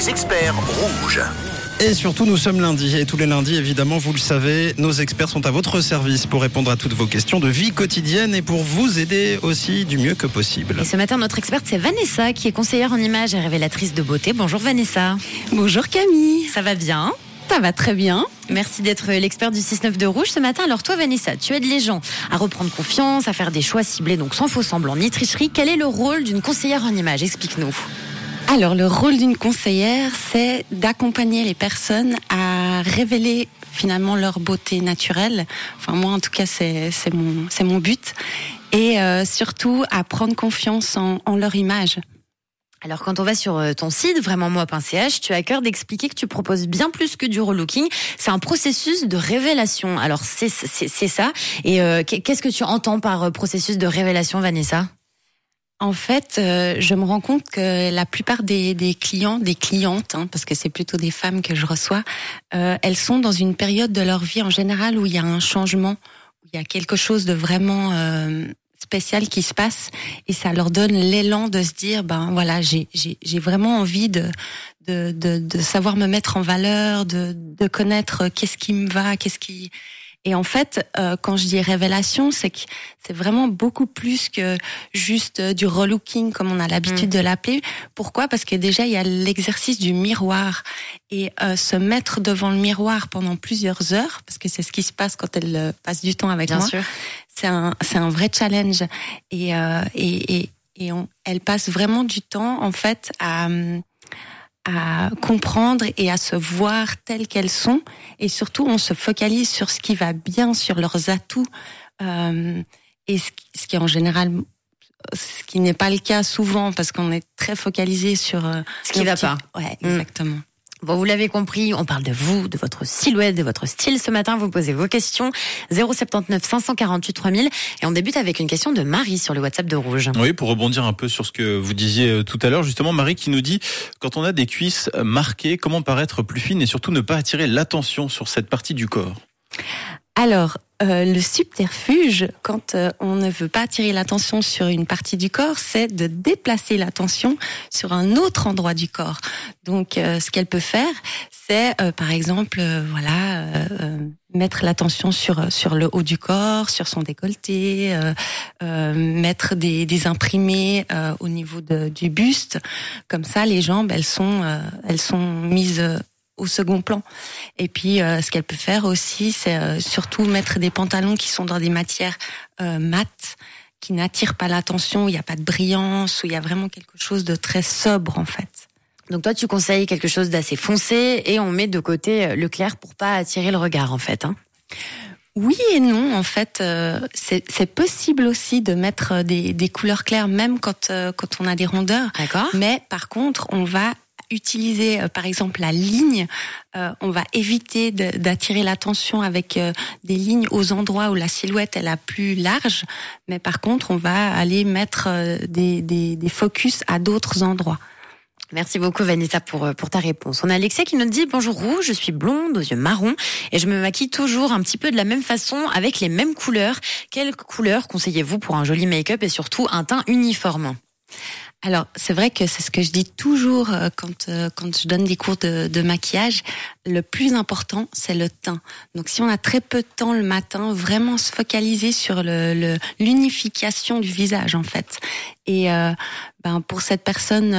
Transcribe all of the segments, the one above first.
les experts rouges. Et surtout, nous sommes lundi. Et tous les lundis, évidemment, vous le savez, nos experts sont à votre service pour répondre à toutes vos questions de vie quotidienne et pour vous aider aussi du mieux que possible. Et ce matin, notre experte, c'est Vanessa, qui est conseillère en images et révélatrice de beauté. Bonjour Vanessa. Bonjour Camille. Ça va bien? Ça va très bien. Merci d'être l'expert du 6-9 de Rouge ce matin. Alors toi Vanessa, tu aides les gens à reprendre confiance, à faire des choix ciblés, donc sans faux semblant ni tricherie. Quel est le rôle d'une conseillère en images? Explique-nous. Alors le rôle d'une conseillère, c'est d'accompagner les personnes à révéler finalement leur beauté naturelle. Enfin moi en tout cas c'est mon, mon but. Et euh, surtout à prendre confiance en, en leur image. Alors quand on va sur euh, ton site vraiment moi.ch, tu as à cœur d'expliquer que tu proposes bien plus que du relooking. C'est un processus de révélation. Alors c'est ça. Et euh, qu'est-ce que tu entends par euh, processus de révélation, Vanessa? En fait, je me rends compte que la plupart des, clients, des clientes, hein, parce que c'est plutôt des femmes que je reçois, elles sont dans une période de leur vie en général où il y a un changement, où il y a quelque chose de vraiment spécial qui se passe et ça leur donne l'élan de se dire ben voilà j'ai j'ai vraiment envie de de, de de savoir me mettre en valeur de de connaître qu'est-ce qui me va qu'est-ce qui et en fait, euh, quand je dis révélation, c'est que c'est vraiment beaucoup plus que juste du relooking comme on a l'habitude mm. de l'appeler. Pourquoi? Parce que déjà il y a l'exercice du miroir et euh, se mettre devant le miroir pendant plusieurs heures, parce que c'est ce qui se passe quand elle euh, passe du temps avec Bien moi. Sûr. C'est un c'est un vrai challenge et et et, et on, elle passe vraiment du temps en fait à à comprendre et à se voir telles qu'elles sont. Et surtout, on se focalise sur ce qui va bien, sur leurs atouts. Euh, et ce, ce, qui en général, ce qui n'est pas le cas souvent, parce qu'on est très focalisé sur euh, ce qui ne va pas. Ouais, mm. exactement. Bon, vous l'avez compris, on parle de vous, de votre silhouette, de votre style ce matin. Vous posez vos questions 079 548 3000 et on débute avec une question de Marie sur le WhatsApp de Rouge. Oui, pour rebondir un peu sur ce que vous disiez euh, tout à l'heure, justement, Marie qui nous dit quand on a des cuisses marquées, comment paraître plus fine et surtout ne pas attirer l'attention sur cette partie du corps? Alors, euh, le subterfuge, quand euh, on ne veut pas attirer l'attention sur une partie du corps, c'est de déplacer l'attention sur un autre endroit du corps. Donc, euh, ce qu'elle peut faire, c'est, par exemple, voilà, mettre l'attention sur sur le haut du corps, sur son décolleté, mettre des, imprimés au niveau du buste. Comme ça, les jambes, elles sont elles sont mises au second plan. Et puis, euh, ce qu'elle peut faire aussi, c'est euh, surtout mettre des pantalons qui sont dans des matières euh, mates, qui n'attirent pas l'attention, où il n'y a pas de brillance, où il y a vraiment quelque chose de très sobre en fait. Donc toi, tu conseilles quelque chose d'assez foncé et on met de côté le clair pour pas attirer le regard en fait. Hein oui et non, en fait, c'est possible aussi de mettre des, des, couleurs claires même quand quand on a des rondeurs. D'accord. Mais par contre, on va utiliser euh, par exemple la ligne, euh, on va éviter d'attirer l'attention avec euh, des lignes aux endroits où la silhouette est la plus large, mais par contre on va aller mettre des, des, des focus à d'autres endroits. Merci beaucoup Vanessa pour, pour ta réponse. On a Alexia qui nous dit bonjour rouge, je suis blonde aux yeux marrons et je me maquille toujours un petit peu de la même façon avec les mêmes couleurs. Quelles couleurs conseillez-vous pour un joli make-up et surtout un teint uniforme? Alors, c'est vrai que c'est ce que je dis toujours euh, quand euh, quand je donne des cours de, de maquillage. Le plus important, c'est le teint. Donc, si on a très peu de temps le matin, vraiment se focaliser sur le l'unification du visage, en fait. Et euh, ben pour cette personne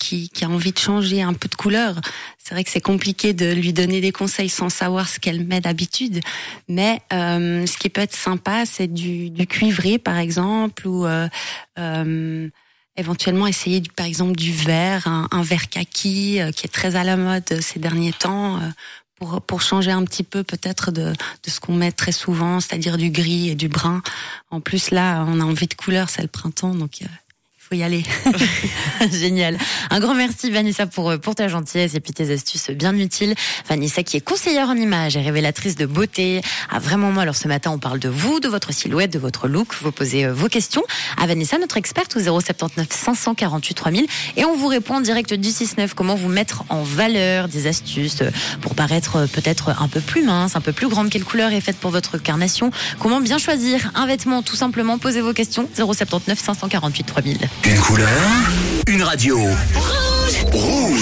qui, qui a envie de changer un peu de couleur, c'est vrai que c'est compliqué de lui donner des conseils sans savoir ce qu'elle met d'habitude. Mais ce qui peut être sympa, c'est du, du cuivré, par exemple, ou éventuellement essayer par exemple du vert, un, un vert kaki euh, qui est très à la mode ces derniers temps euh, pour, pour changer un petit peu peut-être de, de ce qu'on met très souvent, c'est-à-dire du gris et du brun. En plus là, on a envie de couleur, c'est le printemps, donc euh, faut y aller. Génial. Un grand merci Vanessa pour pour ta gentillesse et puis tes astuces bien utiles. Vanessa qui est conseillère en images et révélatrice de beauté. Ah vraiment moi alors ce matin on parle de vous, de votre silhouette, de votre look. Vous posez euh, vos questions à Vanessa notre experte au 079 548 3000 et on vous répond en direct du 69 comment vous mettre en valeur? Des astuces pour paraître euh, peut-être un peu plus mince, un peu plus grande. Quelle couleur est faite pour votre carnation? Comment bien choisir? Un vêtement Tout simplement posez vos questions 079 548 3000. Une couleur, une radio. Rouge. Rouge.